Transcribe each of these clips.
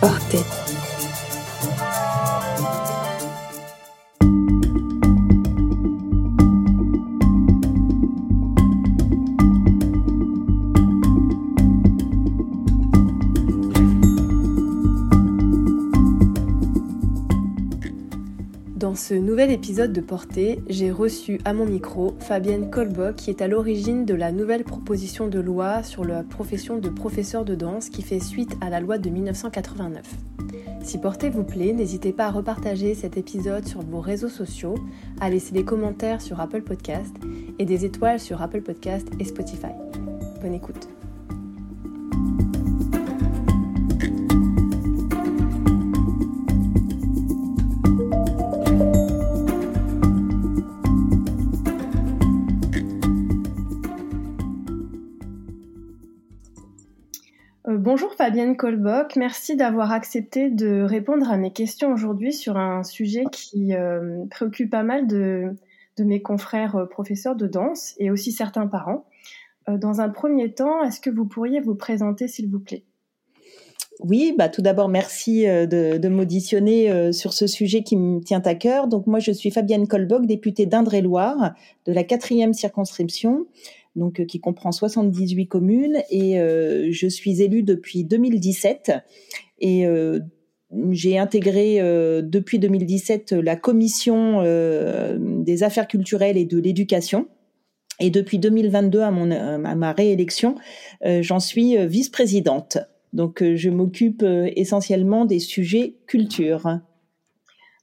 Portée. Nouvel épisode de Portée, j'ai reçu à mon micro Fabienne Colbock qui est à l'origine de la nouvelle proposition de loi sur la profession de professeur de danse qui fait suite à la loi de 1989. Si Portée vous plaît, n'hésitez pas à repartager cet épisode sur vos réseaux sociaux, à laisser des commentaires sur Apple Podcast et des étoiles sur Apple Podcast et Spotify. Bonne écoute. Bonjour Fabienne Colbock, merci d'avoir accepté de répondre à mes questions aujourd'hui sur un sujet qui euh, préoccupe pas mal de, mes confrères euh, professeurs de danse et aussi certains parents. dans un premier temps, est-ce que vous pourriez vous présenter s'il vous plaît? Oui, bah tout d'abord merci de, de m'auditionner sur ce sujet qui me tient à cœur. Donc moi je suis Fabienne Colbock, députée d'Indre-et-Loire de la quatrième circonscription donc euh, qui comprend 78 communes et euh, je suis élue depuis 2017 et euh, j'ai intégré depuis 2017 la commission des affaires culturelles et de l'éducation. Et depuis 2022, à, mon, à ma réélection, j'en suis vice-présidente. Donc, je m'occupe essentiellement des sujets culture.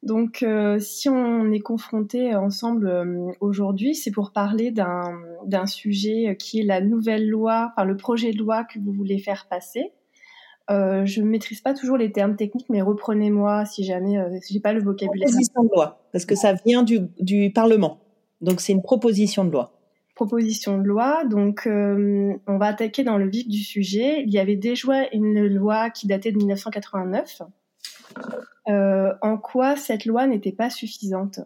Donc, euh, si on est confronté ensemble euh, aujourd'hui, c'est pour parler d'un sujet qui est la nouvelle loi, enfin le projet de loi que vous voulez faire passer. Euh, je ne maîtrise pas toujours les termes techniques, mais reprenez-moi si jamais si j'ai pas le vocabulaire. Proposition de loi, parce que ça vient du, du Parlement. Donc, c'est une proposition de loi. Proposition de loi. Donc, on va attaquer dans le vif du sujet. Il y avait déjà une loi qui datait de 1989 euh, en quoi cette loi n'était pas suffisante?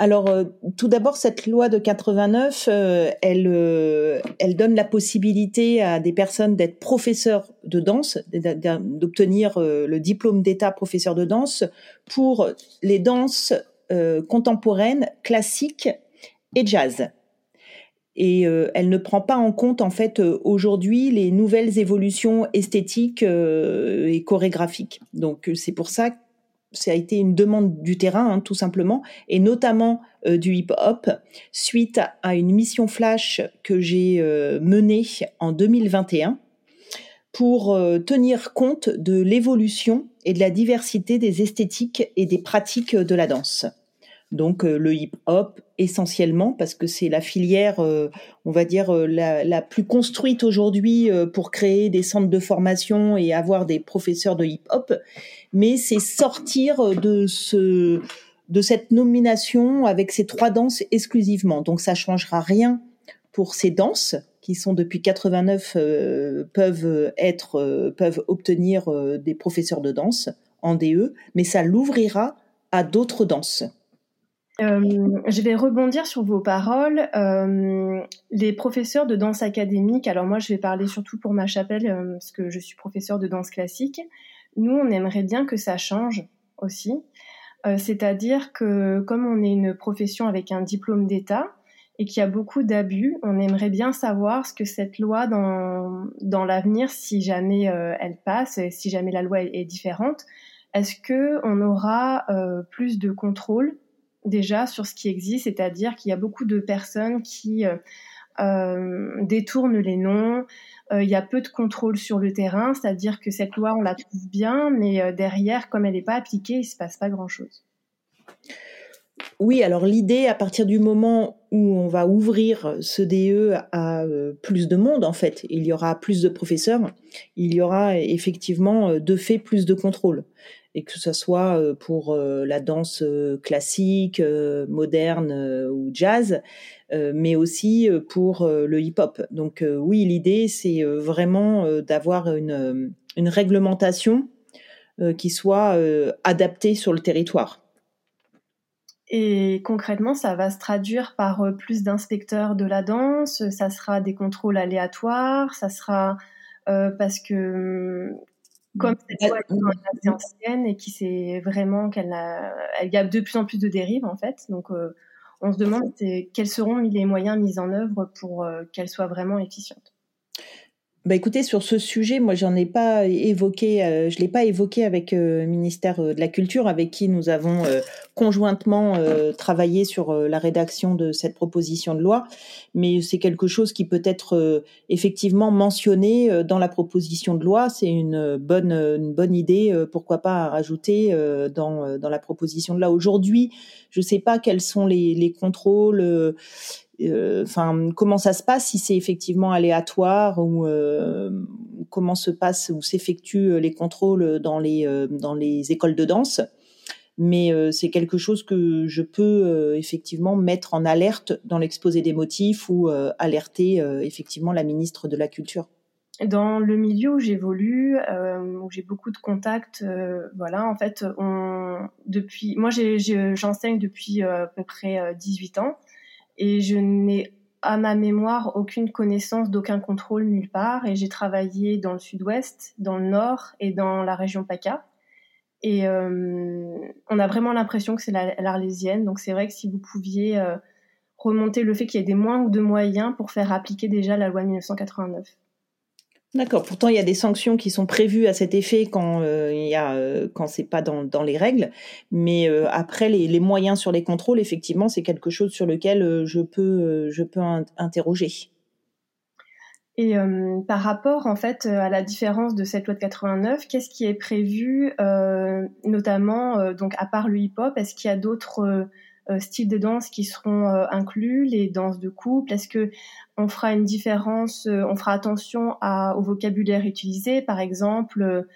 Alors, euh, tout d'abord, cette loi de 89, euh, elle, elle donne la possibilité à des personnes d'être professeurs de danse, d'obtenir le diplôme d'État professeur de danse pour les danses contemporaines, classiques et jazz et euh, elle ne prend pas en compte en fait euh, aujourd'hui les nouvelles évolutions esthétiques euh, et chorégraphiques. Donc c'est pour ça que ça a été une demande du terrain hein, tout simplement et notamment du hip-hop suite à, une mission flash que j'ai menée en 2021 pour tenir compte de l'évolution et de la diversité des esthétiques et des pratiques de la danse donc euh, le hip-hop essentiellement parce que c'est la filière, euh, on va dire, euh, la, plus construite aujourd'hui pour créer des centres de formation et avoir des professeurs de hip-hop, mais c'est sortir de ce de cette nomination avec ces trois danses exclusivement. Donc ça changera rien pour ces danses qui sont depuis 89 peuvent être peuvent obtenir des professeurs de danse en DE, mais ça l'ouvrira à d'autres danses. Euh, je vais rebondir sur vos paroles. Euh, les professeurs de danse académique, alors moi je vais parler surtout pour ma chapelle euh, parce que je suis professeur de danse classique. Nous, on aimerait bien que ça change aussi. C'est-à-dire que comme on est une profession avec un diplôme d'État et qu'il y a beaucoup d'abus, on aimerait bien savoir ce que cette loi dans, l'avenir, si jamais elle passe, si jamais la loi est, est différente, est-ce que on aura plus de contrôle déjà sur ce qui existe, c'est-à-dire qu'il y a beaucoup de personnes qui euh, euh, détournent les noms. Euh, il y a peu de contrôle sur le terrain, c'est-à-dire que cette loi, on la trouve bien, mais derrière, comme elle n'est pas appliquée, il se passe pas grand-chose. Oui, alors l'idée, à partir du moment où on va ouvrir ce DE à plus de monde, en fait, il y aura plus de professeurs, il y aura effectivement de fait plus de contrôle et que ce soit euh, pour euh, la danse euh, classique, moderne ou jazz, mais aussi pour le hip-hop. Donc oui, l'idée, c'est vraiment d'avoir une, une réglementation qui soit adaptée sur le territoire. Et concrètement, ça va se traduire par plus d'inspecteurs de la danse, ça sera des contrôles aléatoires, ça sera parce que comme cette loi est assez ancienne et qui sait vraiment qu'elle a, elle y a de plus en plus de dérives en fait. Donc on se demande quels seront les moyens mis en œuvre pour qu'elle soit vraiment efficiente. Bah écoutez, sur ce sujet, moi j'en ai pas évoqué, euh, je l'ai pas évoqué avec le euh, ministère euh, de la Culture, avec qui nous avons conjointement travaillé sur la rédaction de cette proposition de loi, mais c'est quelque chose qui peut être effectivement mentionné dans la proposition de loi. C'est une bonne une bonne idée, pourquoi pas rajouter dans dans la proposition de loi. Aujourd'hui, je sais pas quels sont les, les contrôles enfin comment ça se passe si c'est effectivement aléatoire ou euh, comment se passe ou s'effectuent les contrôles dans les euh, dans les écoles de danse mais c'est quelque chose que je peux effectivement mettre en alerte dans l'exposé des motifs ou alerter effectivement la ministre de la Culture. Dans le milieu où j'évolue, où j'ai beaucoup de contacts, voilà, en fait, depuis, moi j'enseigne depuis à peu près 18 ans et je n'ai à ma mémoire aucune connaissance d'aucun contrôle nulle part et j'ai travaillé dans le sud-ouest, dans le nord et dans la région PACA. Et euh, on a vraiment l'impression que c'est l'Arlésienne. Donc c'est vrai que si vous pouviez euh, remonter le fait qu'il y ait des moins de moyens pour faire appliquer déjà la loi de 1989. D'accord. Pourtant, il y a des sanctions qui sont prévues à cet effet quand euh, il y a euh, quand c'est pas dans, dans, les règles. Mais euh, après, les, les, moyens sur les contrôles, effectivement, c'est quelque chose sur lequel je peux je peux interroger. Et par rapport en fait à la différence de cette loi de 89, qu'est-ce qui est prévu, notamment donc à part le hip-hop, est-ce qu'il y a d'autres euh, styles de danse qui seront euh, inclus, les danses de couple? Est-ce que on fera une différence, euh, on fera attention au vocabulaire utilisé, par exemple,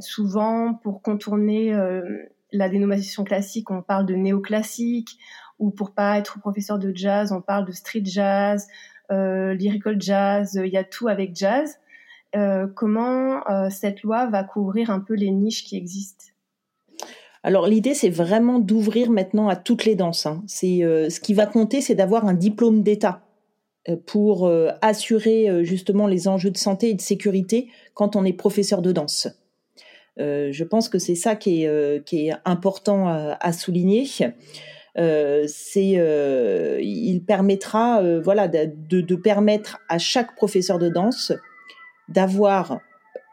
souvent pour contourner la dénomination classique, on parle de néoclassique, ou pour pas être professeur de jazz, on parle de street jazz, lyrical jazz, il y a tout avec jazz. comment cette loi va couvrir un peu les niches qui existent? Alors l'idée, c'est vraiment d'ouvrir maintenant à toutes les danses. Hein. Euh, ce qui va compter, c'est d'avoir un diplôme d'État euh, pour euh, assurer justement les enjeux de santé et de sécurité quand on est professeur de danse. je pense que c'est ça qui est, important à, souligner. c'est, il permettra, voilà, de, permettre à chaque professeur de danse d'avoir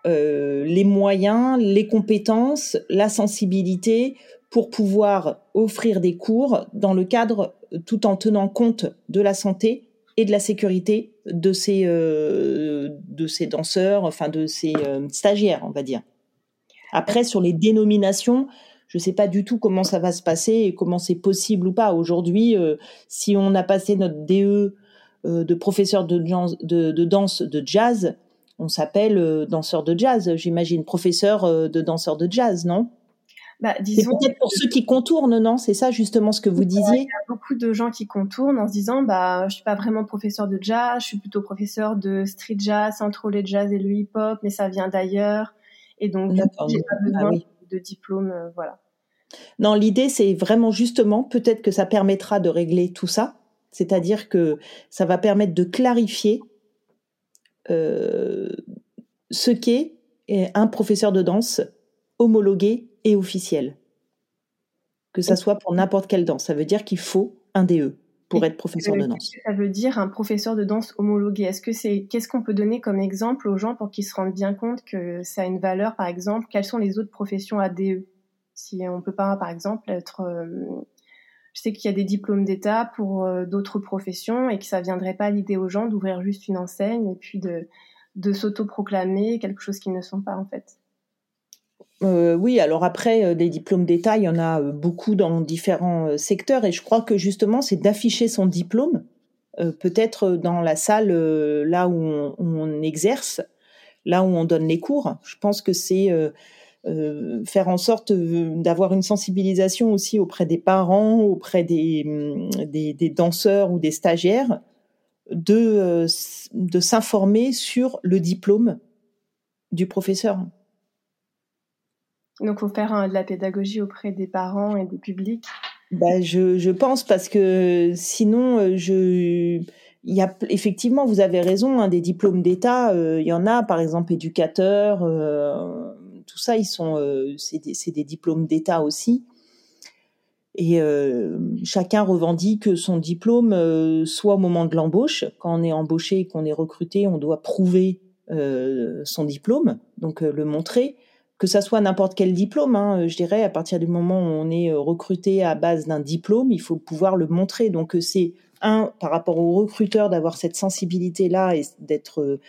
euh, les moyens, les compétences, la sensibilité pour pouvoir offrir des cours dans le cadre tout en tenant compte de la santé et de la sécurité de ces euh, de ces danseurs, enfin de ces euh, stagiaires, on va dire. Après sur les dénominations, je ne sais pas du tout comment ça va se passer et comment c'est possible ou pas. Aujourd'hui, si on a passé notre DE de professeur de, de danse de jazz, on s'appelle euh, danseur de jazz, j'imagine, professeur euh, de danseur de jazz, non? Bah, c'est peut-être pour ceux qui contournent, non? C'est ça justement ce que vous disiez? Il y a beaucoup de gens qui contournent en se disant bah je suis pas vraiment professeur de jazz, je suis plutôt professeur de street jazz, entre les jazz et le hip-hop, mais ça vient d'ailleurs. Et donc j'ai pas besoin ah de diplôme, euh, voilà. Non, l'idée c'est vraiment justement peut-être que ça permettra de régler tout ça, c'est-à-dire que ça va permettre de clarifier ce qu'est un professeur de danse homologué et officiel. Que ça soit pour n'importe quelle danse. Ça veut dire qu'il faut un DE pour être professeur de danse. Ça veut dire un professeur de danse homologué. Est-ce que c'est qu'est-ce qu'on peut donner comme exemple aux gens pour qu'ils se rendent bien compte que ça a une valeur, par exemple? Quelles sont les autres professions à DE Si on peut pas, par exemple, être euh, je sais qu'il y a des diplômes d'État pour euh, d'autres professions et que ça viendrait pas l'idée aux gens d'ouvrir juste une enseigne et puis de, s'autoproclamer quelque chose qu'ils ne sont pas en fait. Euh, oui, alors après, euh, des diplômes d'État, il y en a beaucoup dans différents secteurs et je crois que justement, c'est d'afficher son diplôme, peut-être dans la salle là où on, exerce, là où on donne les cours. Je pense que c'est euh, faire en sorte euh, d'avoir une sensibilisation aussi auprès des parents, auprès des, mm, des, des danseurs ou des stagiaires, de, euh, de s'informer sur le diplôme du professeur. Donc, faut faire de la pédagogie auprès des parents et du public. Bah, je, je pense parce que sinon, je il y a effectivement, vous avez raison, hein, des diplômes d'État, il y en a, par exemple éducateur, tout ça, ils sont, c'est des, diplômes d'État aussi. Et euh, chacun revendique son diplôme, euh, soit au moment de l'embauche, quand on est embauché et qu'on est recruté, on doit prouver euh, son diplôme, donc le montrer, que ça soit n'importe quel diplôme. Hein, je dirais, à partir du moment où on est recruté à base d'un diplôme, il faut pouvoir le montrer. Donc c'est un par rapport au recruteur d'avoir cette sensibilité là et d'être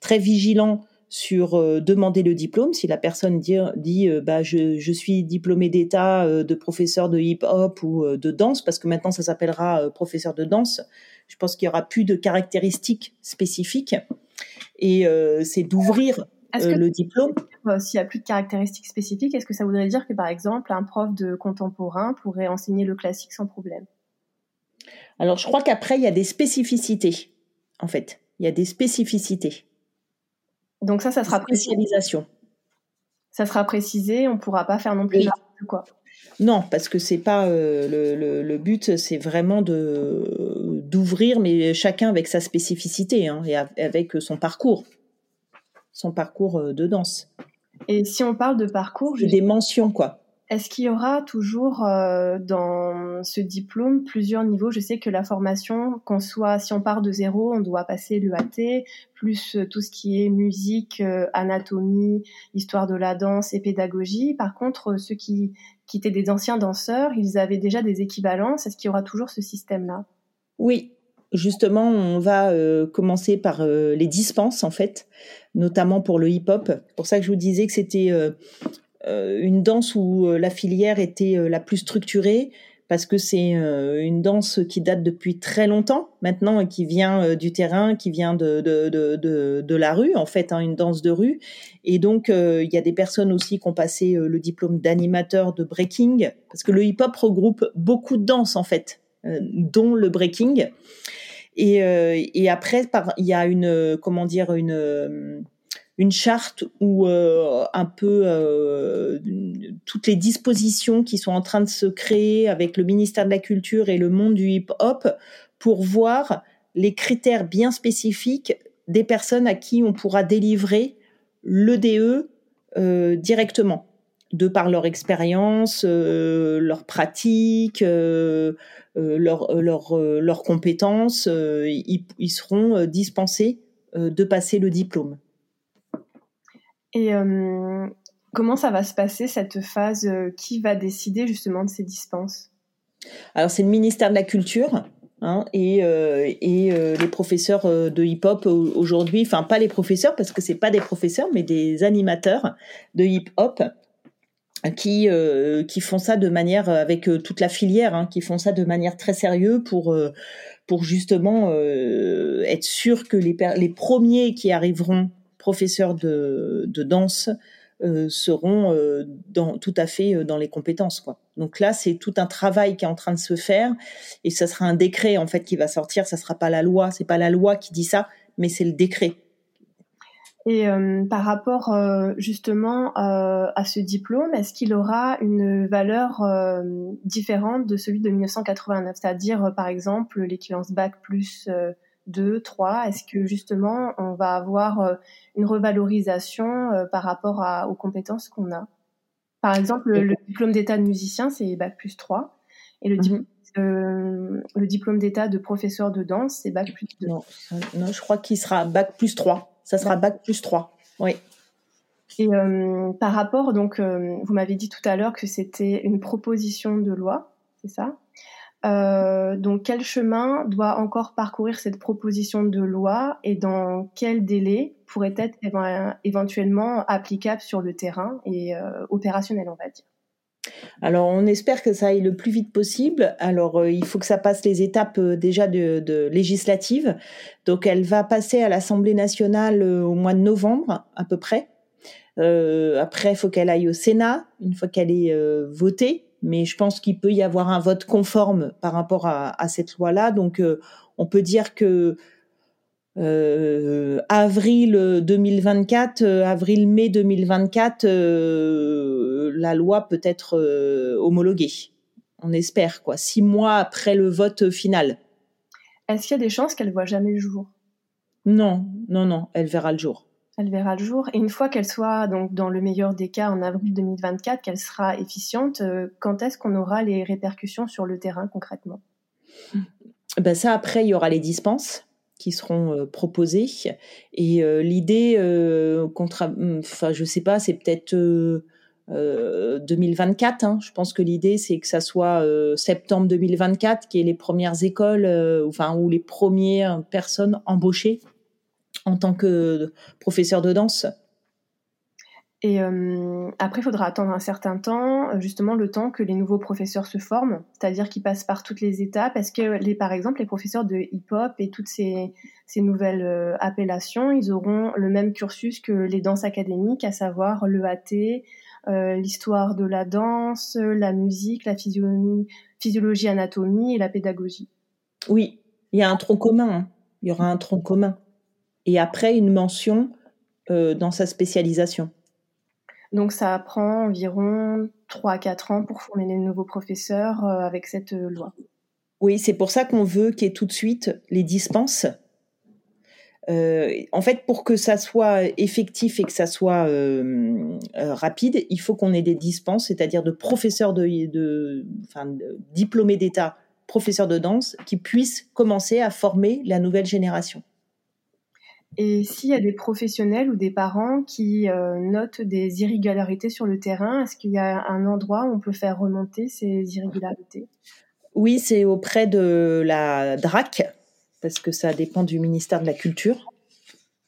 très vigilant sur euh, demander le diplôme. Si la personne dit, dit euh, bah, je, je, suis diplômé d'État euh, de professeur de hip-hop ou de danse, parce que maintenant ça s'appellera professeur de danse, je pense qu'il y aura plus de caractéristiques spécifiques. Et c'est d'ouvrir le diplôme. S'il n'y a plus de caractéristiques spécifiques, est-ce que ça voudrait dire que par exemple un prof de contemporain pourrait enseigner le classique sans problème? Alors je crois qu'après il y a des spécificités, en fait. Il y a des spécificités. Donc ça, ça sera spécialisation. Ça sera précisé, on pourra pas faire non plus quoi. Non, parce que c'est pas euh, le, le, but, c'est vraiment de d'ouvrir, mais chacun avec sa spécificité hein, et avec son parcours, son parcours euh, de danse. Et si on parle de parcours, des mentions quoi. Est-ce qu'il y aura toujours euh, dans ce diplôme plusieurs niveaux? Je sais que la formation, qu'on soit, si on part de zéro, on doit passer l'EAT, plus euh, tout ce qui est musique, euh, anatomie, histoire de la danse et pédagogie. Par contre, ceux qui, étaient des anciens danseurs, ils avaient déjà des équivalences. Est-ce qu'il y aura toujours ce système-là? Oui, justement, on va commencer par les dispenses en fait, notamment pour le hip-hop. C'est pour ça que je vous disais que c'était une danse où euh, la filière était euh, la plus structurée parce que c'est une danse qui date depuis très longtemps maintenant et qui vient du terrain, qui vient de, de, de, de, la rue, en fait, hein, une danse de rue. Et donc, il y a des personnes aussi qui ont passé le diplôme d'animateur de breaking, parce que le hip-hop regroupe beaucoup de danses, en fait, dont le breaking. Et, et après, il y a une, comment dire, une une charte où euh, un peu euh, toutes les dispositions qui sont en train de se créer avec le ministère de la Culture et le monde du hip-hop pour voir les critères bien spécifiques des personnes à qui on pourra délivrer l'EDE euh, directement, de par leur expérience, euh, leur pratique, leurs leur, leur, leur compétences, ils, seront dispensés de passer le diplôme. Et euh, comment ça va se passer cette phase euh, Qui va décider justement de ces dispenses? Alors c'est le ministère de la Culture. Hein, et, euh, et les professeurs de hip-hop aujourd'hui, enfin pas les professeurs parce que c'est pas des professeurs, mais des animateurs de hip-hop qui qui font ça de manière avec toute la filière, hein, qui font ça de manière très sérieuse pour pour justement être sûr que les les premiers qui arriveront professeurs de, danse euh, seront euh, tout à fait euh, dans les compétences. Donc là, c'est tout un travail qui est en train de se faire et ça sera un décret en fait qui va sortir. Ça sera pas la loi, c'est pas la loi qui dit ça, mais c'est le décret. Et par rapport justement à ce diplôme, est-ce qu'il aura une valeur différente de celui de 1989 C'est-à-dire, par exemple, l'équivalence bac plus 2, 3 Est-ce que justement on va avoir euh, une revalorisation euh, par rapport à, aux compétences qu'on a? Par exemple, le, diplôme d'état de musicien, c'est Bac plus 3. Et le, diplôme, mhm. euh, le diplôme d'état de professeur de danse, c'est Bac plus 2. Non, non je crois qu'il sera Bac plus 3. Ça sera Bac plus 3. Oui. Et par rapport, donc, vous m'avez dit tout à l'heure que c'était une proposition de loi, c'est ça? Euh, donc, quel chemin doit encore parcourir cette proposition de loi et dans quel délai pourrait être éventuellement applicable sur le terrain et euh, opérationnel, on va dire? Alors, on espère que ça aille le plus vite possible. Alors, euh, il faut que ça passe les étapes déjà de, législatives. Donc, elle va passer à l'Assemblée nationale au mois de novembre, à peu près. après, il faut qu'elle aille au Sénat, une fois qu'elle est votée mais je pense qu'il peut y avoir un vote conforme par rapport à, cette loi-là. Donc, euh, on peut dire que euh, avril 2024, euh, avril-mai 2024, la loi peut être homologuée. On espère, quoi, six mois après le vote final. Est-ce qu'il y a des chances qu'elle voit jamais le jour? Non, non, non, elle verra le jour. Elle verra le jour. Et une fois qu'elle soit, donc dans le meilleur des cas, en avril 2024, qu'elle sera efficiente, euh, quand est-ce qu'on aura les répercussions sur le terrain concrètement? Ben Ça, après, il y aura les dispenses qui seront euh, proposées. Et euh, l'idée, contre, enfin, je sais pas, c'est peut-être 2024. Hein. Je pense que l'idée, c'est que ça soit septembre 2024, qui est les premières écoles, enfin, ou les premières personnes embauchées en tant que professeur de danse. Et euh, après, il faudra attendre un certain temps, justement le temps que les nouveaux professeurs se forment, c'est-à-dire qu'ils passent par toutes les étapes. Est-ce que, les, par exemple, les professeurs de hip-hop et toutes ces, ces nouvelles euh, appellations, ils auront le même cursus que les danses académiques, à savoir l'EAT, euh, l'histoire de la danse, la musique, la physiologie, physiologie, anatomie et la pédagogie? Oui, il y a un tronc commun. Hein. Il y aura un tronc commun et après une mention euh, dans sa spécialisation. Donc ça prend environ 3 à 4 ans pour former les nouveaux professeurs euh, avec cette euh, loi. Oui, c'est pour ça qu'on veut qu'il y ait tout de suite les dispenses. en fait, pour que ça soit effectif et que ça soit rapide, il faut qu'on ait des dispenses, c'est-à-dire de professeurs de, de, enfin, de diplômés d'État, professeurs de danse, qui puissent commencer à former la nouvelle génération. Et s'il y a des professionnels ou des parents qui euh, notent des irrégularités sur le terrain, est-ce qu'il y a un endroit où on peut faire remonter ces irrégularités? Oui, c'est auprès de la DRAC, parce que ça dépend du ministère de la Culture.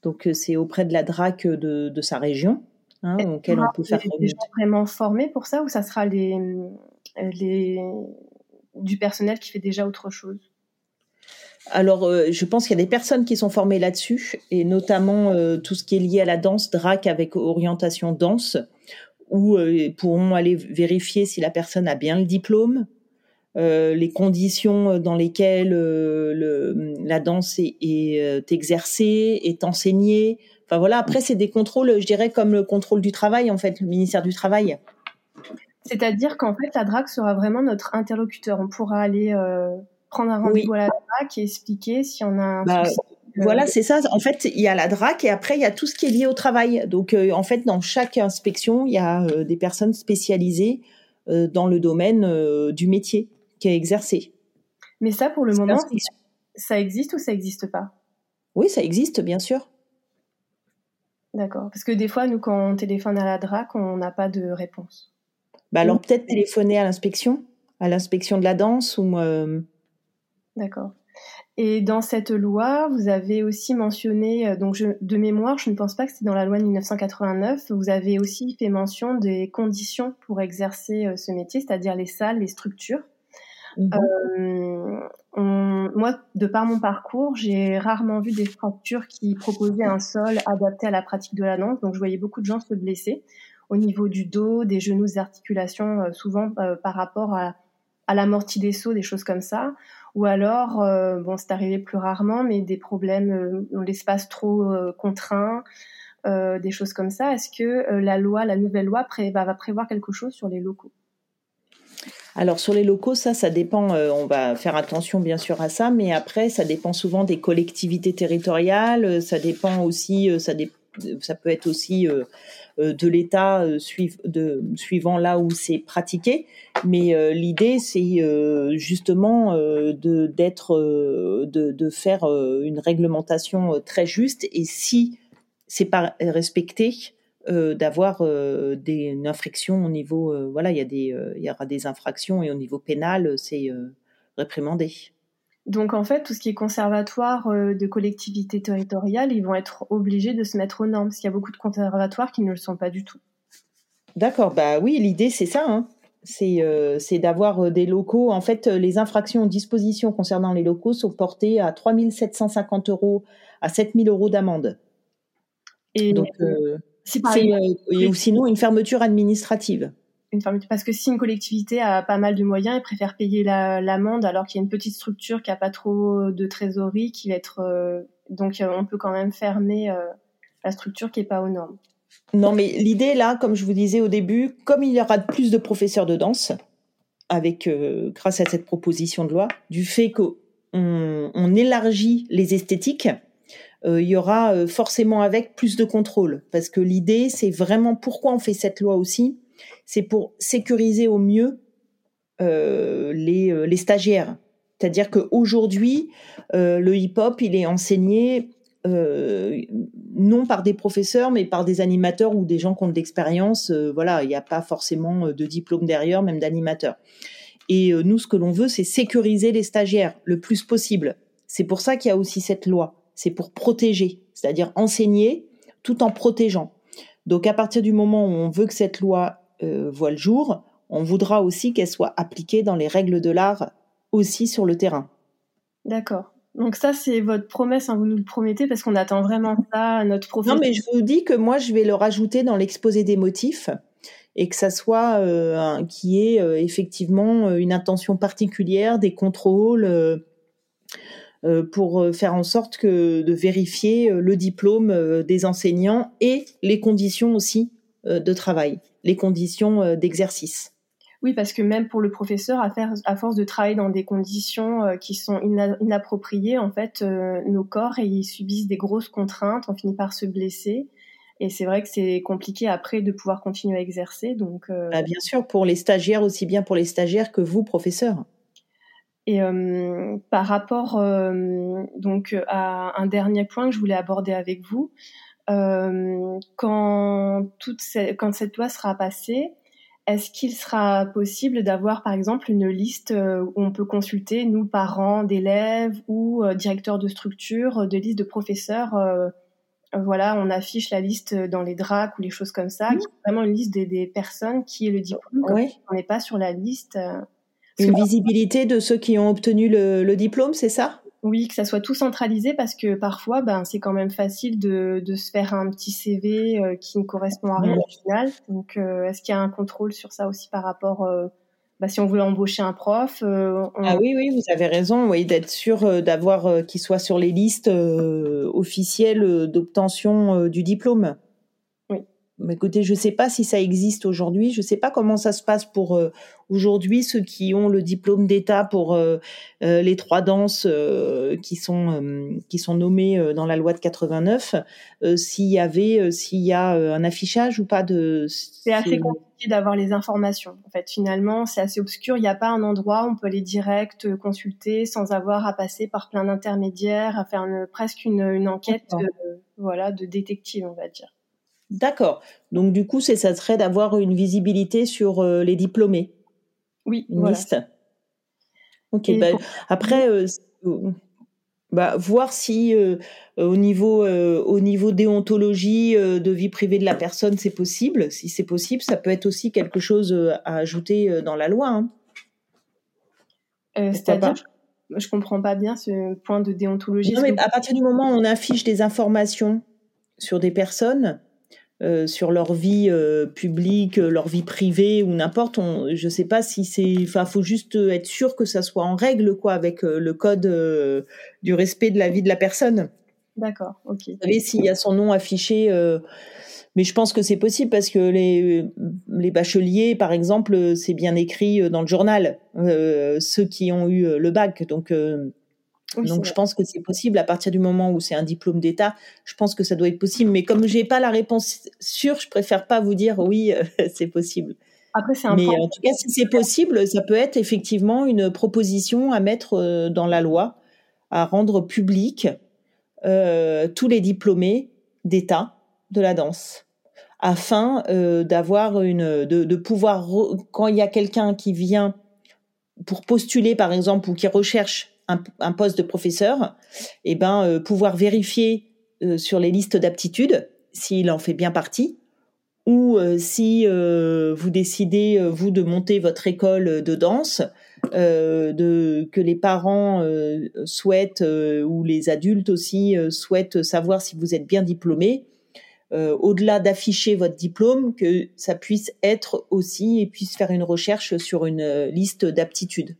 Donc euh, c'est auprès de la DRAC de, de sa région, hein, auquel on peut faire remonter. Des gens vraiment formés pour ça ou ça sera les, les, du personnel qui fait déjà autre chose? Alors, euh, je pense qu'il y a des personnes qui sont formées là-dessus, et notamment euh, tout ce qui est lié à la danse, DRAC avec orientation danse, où euh, pourront aller vérifier si la personne a bien le diplôme, les conditions dans lesquelles le, la danse est, est, exercée, est enseignée. Enfin voilà, après c'est des contrôles, je dirais comme le contrôle du travail en fait, le ministère du travail. C'est-à-dire qu'en fait la DRAC sera vraiment notre interlocuteur. On pourra aller prendre un rendez-vous à la DRAC et expliquer si on a un bah, Voilà, c'est ça. En fait, il y a la DRAC et après, il y a tout ce qui est lié au travail. Donc, euh, en fait, dans chaque inspection, il y a euh, des personnes spécialisées euh, dans le domaine du métier qui est exercé. Mais ça, pour le moment, ça existe ou ça n'existe pas? Oui, ça existe, bien sûr. D'accord. Parce que des fois, nous, quand on téléphone à la DRAC, on n'a pas de réponse. Bah alors, peut-être téléphoner à l'inspection, à l'inspection de la danse ou D'accord. Et dans cette loi, vous avez aussi mentionné, euh, donc je, de mémoire, je ne pense pas que c'est dans la loi de 1989, vous avez aussi fait mention des conditions pour exercer euh, ce métier, c'est-à-dire les salles, les structures. Mhm. Euh, moi, de par mon parcours, j'ai rarement vu des structures qui proposaient un sol adapté à la pratique de la danse, donc je voyais beaucoup de gens se blesser au niveau du dos, des genoux, des articulations, souvent par rapport à, à l'amorti des sauts, des choses comme ça ou alors, euh, bon, c'est arrivé plus rarement, mais des problèmes euh, dans l'espace trop euh, contraint, des choses comme ça. Est-ce que la loi, la nouvelle loi, va prévoir quelque chose sur les locaux? Alors sur les locaux, ça, ça dépend. on va faire attention bien sûr à ça, mais après, ça dépend souvent des collectivités territoriales. Ça dépend aussi, ça, peut être aussi euh, de l'État euh, suivant là où c'est pratiqué. Mais euh, l'idée, c'est justement de d'être de, faire une réglementation très juste. Et si c'est pas respecté, d'avoir des, une infraction au niveau voilà il y a des il y aura des infractions et au niveau pénal c'est réprimandé. Donc en fait, tout ce qui est conservatoire euh, de collectivités territoriales, ils vont être obligés de se mettre aux normes, parce qu'il y a beaucoup de conservatoires qui ne le sont pas du tout. D'accord, bah oui, l'idée c'est ça, hein. Euh, c'est d'avoir euh, des locaux. En fait, les infractions aux dispositions concernant les locaux sont portées à 3 750 euros à 7 000 euros d'amende. Et, Donc, ou sinon une fermeture administrative parce que si une collectivité a pas mal de moyens, elle préfère payer l'amende alors qu'il y a une petite structure qui a pas trop de trésorerie, qui va être euh, donc euh, on peut quand même fermer euh, la structure qui est pas aux normes. Non, mais l'idée là, comme je vous disais au début, comme il y aura plus de professeurs de danse, avec grâce à cette proposition de loi, du fait qu'on on, élargit les esthétiques, il y aura forcément avec plus de contrôle. Parce que l'idée, c'est vraiment pourquoi on fait cette loi aussi, c'est pour sécuriser au mieux les, les stagiaires. C'est-à-dire qu'aujourd'hui, le hip-hop, il est enseigné euh, non par des professeurs, mais par des animateurs ou des gens qui ont de l'expérience. Euh, voilà, il n'y a pas forcément euh, de diplôme derrière, même d'animateur. Et nous, ce que l'on veut, c'est sécuriser les stagiaires le plus possible. C'est pour ça qu'il y a aussi cette loi. C'est pour protéger, c'est-à-dire enseigner tout en protégeant. Donc à partir du moment où on veut que cette loi voit le jour, on voudra aussi qu'elle soit appliquée dans les règles de l'art aussi sur le terrain. D'accord. Donc ça, c'est votre promesse, hein, vous nous le promettez, parce qu'on attend vraiment ça à notre profil. Non, mais je vous dis que moi, je vais le rajouter dans l'exposé des motifs et que ça soit euh, qui est euh, effectivement euh, une intention particulière, des contrôles euh, pour faire en sorte que de vérifier le diplôme des enseignants et les conditions aussi de travail, les conditions d'exercice. Oui, parce que même pour le professeur, à, faire, à force de travailler dans des conditions euh, qui sont inappropriées, en fait, euh, nos corps ils subissent des grosses contraintes, on finit par se blesser. Et c'est vrai que c'est compliqué après de pouvoir continuer à exercer. Donc, euh, bah, bien sûr, pour les stagiaires, aussi bien pour les stagiaires que vous, professeur. Et par rapport donc à un dernier point que je voulais aborder avec vous, quand, toute quand cette loi sera passée, est-ce qu'il sera possible d'avoir, par exemple, une liste euh, où on peut consulter, nous, parents d'élèves ou euh, directeurs de structure, euh, de liste de professeurs Voilà, on affiche la liste dans les DRAC ou les choses comme ça, vraiment une liste des, personnes qui est le diplôme. On n'est pas sur la liste. Une visibilité de ceux qui ont obtenu le diplôme, c'est ça? Oui, que ça soit tout centralisé parce que parfois, ben, c'est quand même facile de, se faire un petit CV euh, qui ne correspond à rien au final. Donc, euh, est-ce qu'il y a un contrôle sur ça aussi par rapport, bah, si on voulait embaucher un prof Ah oui, oui, vous avez raison, oui, d'être sûr d'avoir qu'il soit sur les listes officielles d'obtention du diplôme. Mais écoutez, je ne sais pas si ça existe aujourd'hui. Je ne sais pas comment ça se passe pour euh, aujourd'hui ceux qui ont le diplôme d'État pour euh, euh, les trois danses qui sont qui sont nommées dans la loi de 89. s'il y avait, s'il y a un affichage ou pas de. C'est assez compliqué d'avoir les informations. En fait, finalement, c'est assez obscur. Il n'y a pas un endroit où on peut les direct consulter sans avoir à passer par plein d'intermédiaires, à faire presque une, une enquête, voilà, de détective, on va dire. D'accord. Donc du coup, c'est ça serait d'avoir une visibilité sur euh, les diplômés. Oui, une liste. Ok. Bah, après, euh, bah, voir si euh, au niveau au niveau déontologie de vie privée de la personne, c'est possible. Si c'est possible, ça peut être aussi quelque chose à ajouter dans la loi. Hein. C'est-à-dire, je comprends pas bien ce point de déontologie. Non, mais à partir du moment où on affiche des informations sur des personnes, euh, sur leur vie euh, publique, euh, leur vie privée ou n'importe. Je sais pas si c'est. Enfin, faut juste être sûr que ça soit en règle, quoi, avec le code du respect de la vie de la personne. D'accord, ok. Vous savez, s'il y a son nom affiché. mais je pense que c'est possible parce que les, les bacheliers, par exemple, c'est bien écrit dans le journal, ceux qui ont eu le bac. Donc, donc je pense que c'est possible à partir du moment où c'est un diplôme d'État. Je pense que ça doit être possible, mais comme j'ai pas la réponse sûre, je préfère pas vous dire oui, euh, c'est possible. Après, c'est un mais en tout cas, si c'est possible, ça peut être effectivement une proposition à mettre euh, dans la loi, à rendre public euh, tous les diplômés d'État de la danse, afin d'avoir une, de, de pouvoir quand il y a quelqu'un qui vient pour postuler par exemple ou qui recherche un, poste de professeur, et eh ben euh, pouvoir vérifier euh, sur les listes d'aptitudes s'il en fait bien partie, ou euh, si vous décidez vous de monter votre école de danse, que les parents souhaitent ou les adultes aussi souhaitent savoir si vous êtes bien diplômé. au-delà d'afficher votre diplôme, que ça puisse être aussi et puisse faire une recherche sur une liste d'aptitudes.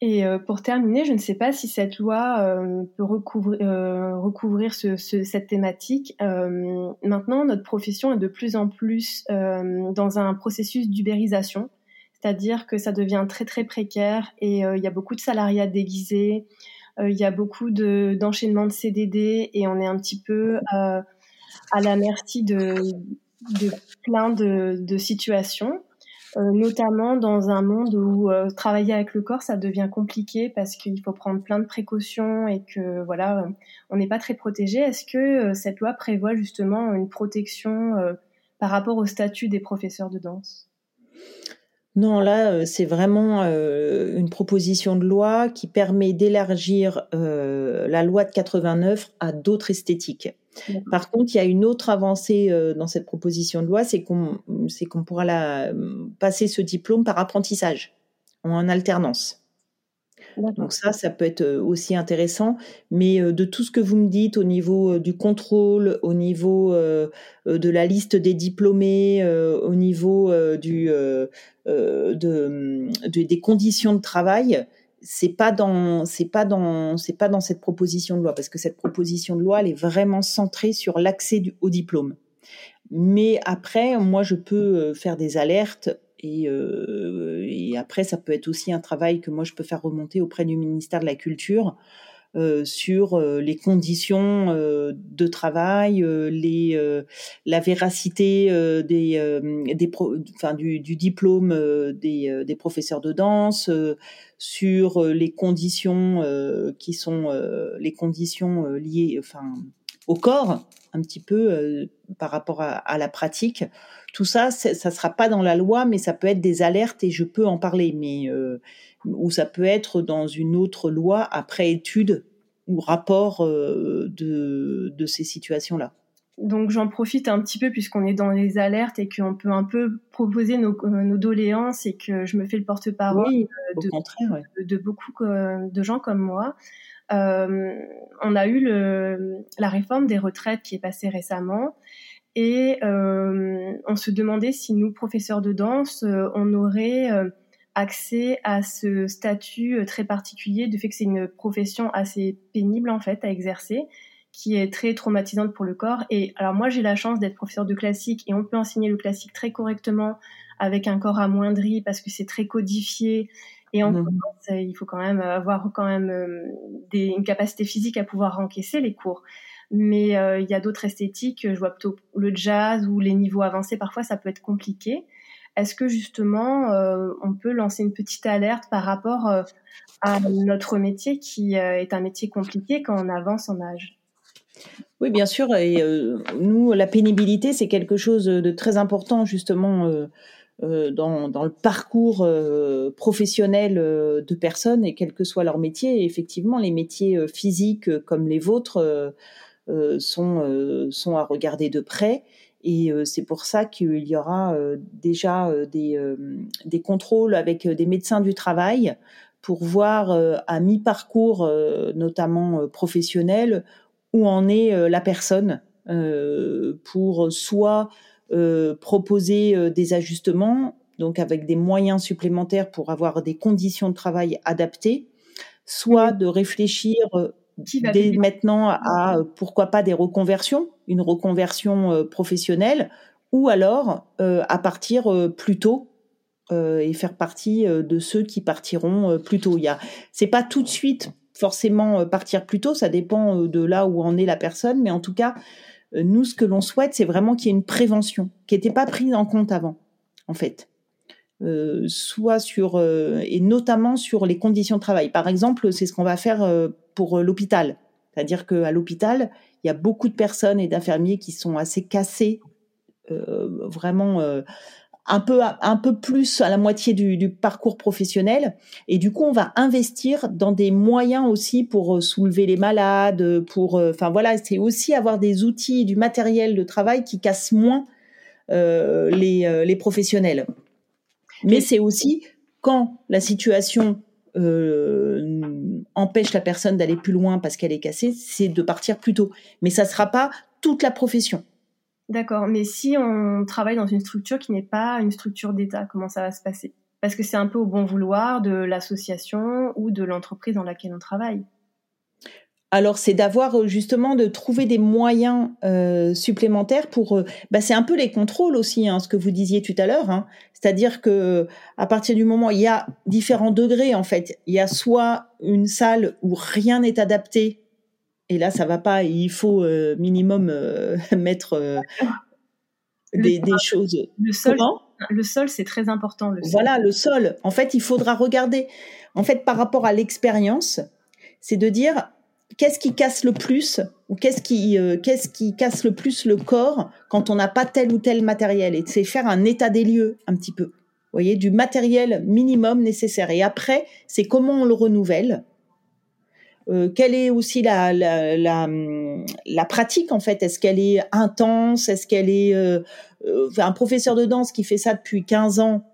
Et euh, pour terminer, je ne sais pas si cette loi euh, peut recouvrir, euh, recouvrir ce, ce, cette thématique. maintenant, notre profession est de plus en plus dans un processus d'ubérisation, c'est-à-dire que ça devient très très précaire et il y a beaucoup de salariats déguisés, il y a beaucoup d'enchaînements de, CDD et on est un petit peu à la merci de, de plein de, de situations. Euh, notamment dans un monde où euh, travailler avec le corps, ça devient compliqué parce qu'il faut prendre plein de précautions et que voilà, euh, on n'est pas très protégé. Est-ce que cette loi prévoit justement une protection par rapport au statut des professeurs de danse? Non, là, c'est vraiment une proposition de loi qui permet d'élargir la loi de 89 à d'autres esthétiques. Par contre, il y a une autre avancée euh, dans cette proposition de loi, c'est qu'on c'est qu'on pourra la, passer ce diplôme par apprentissage en alternance. Donc ça, ça peut être aussi intéressant. Mais de tout ce que vous me dites au niveau du contrôle, au niveau de la liste des diplômés, au niveau de, des conditions de travail, c'est pas dans c'est pas dans c'est pas dans cette proposition de loi parce que cette proposition de loi elle est vraiment centrée sur l'accès au diplôme. Mais après, moi, je peux faire des alertes et, euh, et après, ça peut être aussi un travail que moi je peux faire remonter auprès du ministère de la Culture euh, sur euh, les conditions euh, de travail, les, la véracité des, des enfin, du, du, diplôme des, des, professeurs de danse, sur les conditions qui sont les conditions liées, enfin, au corps, un petit peu par rapport à, à, la pratique. Tout ça, ça sera pas dans la loi, mais ça peut être des alertes et je peux en parler. Mais ou ça peut être dans une autre loi après étude ou rapport euh, de, de ces situations-là. Donc j'en profite un petit peu puisqu'on est dans les alertes et qu'on peut un peu proposer nos, euh, nos, doléances et que je me fais le porte-parole euh, de, de, beaucoup de gens comme moi. Euh, on a eu le, la réforme des retraites qui est passée récemment et euh, on se demandait si nous, professeurs de danse, on aurait accès à ce statut euh, très particulier du fait que c'est une profession assez pénible en fait à exercer qui est très traumatisante pour le corps. Et alors moi j'ai la chance d'être professeur de classique et on peut enseigner le classique très correctement avec un corps amoindri parce que c'est très codifié et en mmh. il faut quand même avoir quand même euh, des, une capacité physique à pouvoir encaisser les cours mais euh, il y a d'autres esthétiques je vois plutôt le jazz ou les niveaux avancés parfois ça peut être compliqué est-ce que justement euh, on peut lancer une petite alerte par rapport euh, à notre métier qui euh, est un métier compliqué quand on avance en âge? Oui, bien sûr. Et nous, la pénibilité, c'est quelque chose de très important justement. Dans, dans, le parcours professionnel de personnes et quel que soit leur métier. Effectivement, les métiers physiques comme les vôtres sont, sont à regarder de près. Et c'est pour ça qu'il y aura déjà des, des, contrôles avec des médecins du travail pour voir à mi-parcours, notamment professionnel, où en est la personne pour soit proposer des ajustements, donc avec des moyens supplémentaires pour avoir des conditions de travail adaptées, soit de réfléchir dès maintenant à pourquoi pas des reconversions, une reconversion euh, professionnelle, ou alors euh, à partir euh, plus tôt et faire partie de ceux qui partiront plus tôt. Il y a, c'est pas tout de suite forcément partir plus tôt, ça dépend de là où en est la personne, mais en tout cas, nous, ce que l'on souhaite, c'est vraiment qu'il y ait une prévention qui n'était pas prise en compte avant, en fait. Euh, soit sur euh, et notamment sur les conditions de travail. Par exemple, c'est ce qu'on va faire euh, pour l'hôpital. C'est-à-dire qu'à l'hôpital, il y a beaucoup de personnes et d'infirmiers qui sont assez cassés, vraiment un peu un peu plus à la moitié du, du, parcours professionnel. Et du coup, on va investir dans des moyens aussi pour soulever les malades, pour enfin voilà, c'est aussi avoir des outils, du matériel de travail qui cassent moins les, les professionnels. Mais c'est aussi quand la situation euh, empêche la personne d'aller plus loin parce qu'elle est cassée, c'est de partir plus tôt. Mais ça ne sera pas toute la profession. D'accord, mais si on travaille dans une structure qui n'est pas une structure d'État, comment ça va se passer? Parce que c'est un peu au bon vouloir de l'association ou de l'entreprise dans laquelle on travaille. alors, c'est d'avoir euh, justement de trouver des moyens euh, supplémentaires pour. Euh, bah, c'est un peu les contrôles aussi, hein, ce que vous disiez tout à l'heure. Hein. C'est-à-dire que à partir du moment, il y a différents degrés en fait. Il y a soit une salle où rien n'est adapté, et là ça va pas. Il faut minimum mettre des, des, choses. Le sol, le sol, c'est très important. Le sol. Voilà, le sol. En fait, il faudra regarder. En fait, par rapport à l'expérience, c'est de dire qu'est-ce qui casse le plus ou qu'est-ce qui, euh, qu'est-ce qui casse le plus le corps quand on n'a pas tel ou tel matériel et c'est faire un état des lieux un petit peu. Vous voyez, du matériel minimum nécessaire. Et après, c'est comment on le renouvelle. Euh, quelle est aussi la, la pratique en fait? Est-ce qu'elle est intense? Est-ce qu'elle est, euh, euh un professeur de danse qui fait ça depuis 15 ans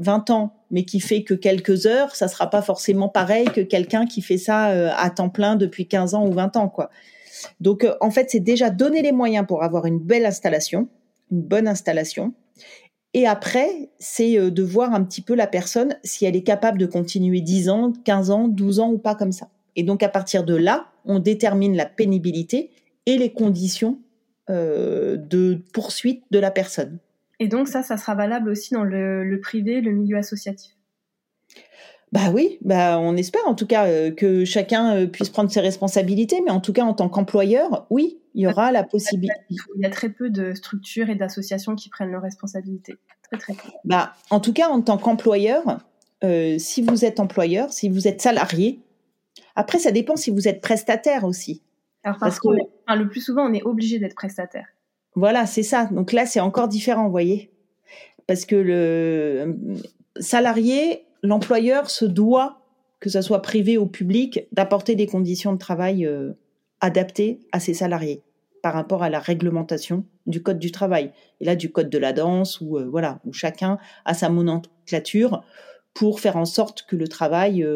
20 ans, mais qui fait que quelques heures, ça sera pas forcément pareil que quelqu'un qui fait ça à temps plein depuis 15 ans ou 20 ans, quoi? Donc, en fait, c'est déjà donner les moyens pour avoir une belle installation, une bonne installation. Et après, c'est de voir un petit peu la personne si elle est capable de continuer 10 ans, 15 ans, 12 ans ou pas comme ça. Et donc, à partir de là, on détermine la pénibilité et les conditions de poursuite de la personne. Et donc ça, ça sera valable aussi dans le, privé, le milieu associatif. Bah oui, bah on espère en tout cas euh, que chacun euh, puisse prendre ses responsabilités, mais en tout cas en tant qu'employeur, oui, il y aura la possibilité. Il y a très peu de structures et d'associations qui prennent leurs responsabilités. Très très peu. Bah en tout cas en tant qu'employeur, euh, si vous êtes employeur, si vous êtes salarié, après ça dépend si vous êtes prestataire aussi. Alors parce, que le plus souvent on est obligé d'être prestataire. Voilà, c'est ça. Donc là, c'est encore différent, vous voyez. Parce que le euh, salarié, l'employeur se doit, que ce soit privé ou public, d'apporter des conditions de travail euh, adaptées à ses salariés par rapport à la réglementation du code du travail. Et là, du code de la danse, où, euh, voilà, où chacun a sa nomenclature pour faire en sorte que le travail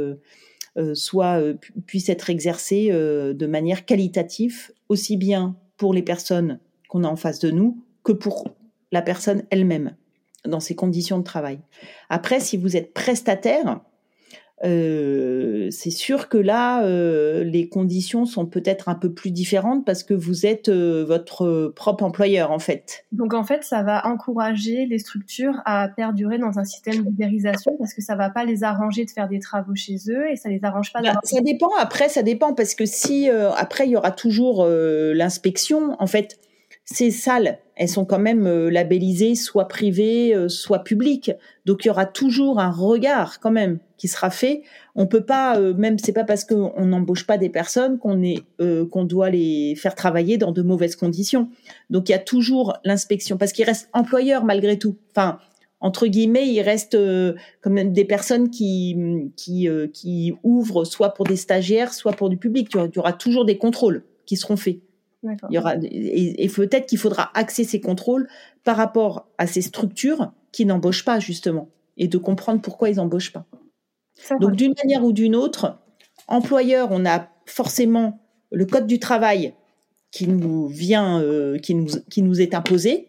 soit, puisse être exercé de manière qualitative, aussi bien pour les personnes qu'on a en face de nous que pour la personne elle-même dans ses conditions de travail. Après, si vous êtes prestataire, euh, c'est sûr que là, euh, les conditions sont peut-être un peu plus différentes parce que vous êtes euh, votre propre employeur en fait. Donc en fait, ça va encourager les structures à perdurer dans un système d'ubérisation parce que ça va pas les arranger de faire des travaux chez eux et ça les arrange pas. Bah, ça dépend. Après, ça dépend parce que si après il y aura toujours l'inspection, en fait ces salles, elles sont quand même euh, labellisées soit privées, euh, soit publiques. Donc il y aura toujours un regard quand même qui sera fait. On peut pas, euh, même c'est pas parce qu'on n'embauche pas des personnes qu'on est qu'on doit les faire travailler dans de mauvaises conditions. Donc il y a toujours l'inspection parce qu'il reste employeur malgré tout. Enfin entre guillemets, il reste comme même des personnes qui qui qui ouvrent soit pour des stagiaires, soit pour du public. Il y aura toujours des contrôles qui seront faits. Il y aura, et, peut-être qu'il faudra axer ces contrôles par rapport à ces structures qui n'embauchent pas, justement, et de comprendre pourquoi ils n'embauchent pas. Donc, d'une manière ou d'une autre, employeur, on a forcément le code du travail qui nous vient, euh, qui, nous, qui nous est imposé.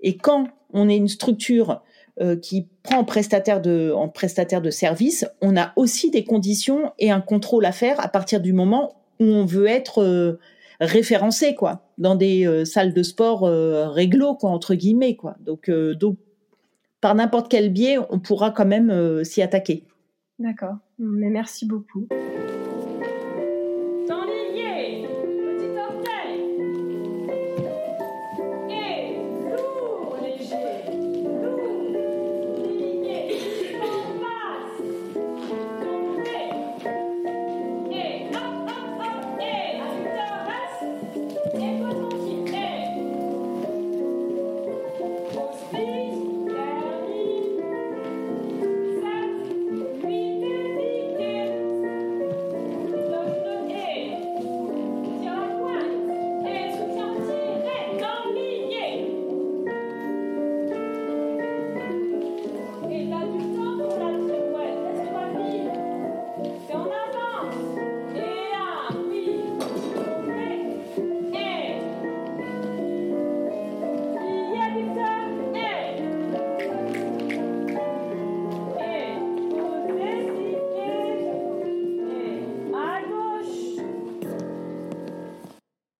Et quand on est une structure euh, qui prend en prestataire de, en prestataire de service, on a aussi des conditions et un contrôle à faire à partir du moment où on veut être euh, référencé quoi dans des euh, salles de sport euh, réglo quoi entre guillemets quoi. Donc euh, donc par n'importe quel biais on pourra quand même s'y attaquer. D'accord. Mais merci beaucoup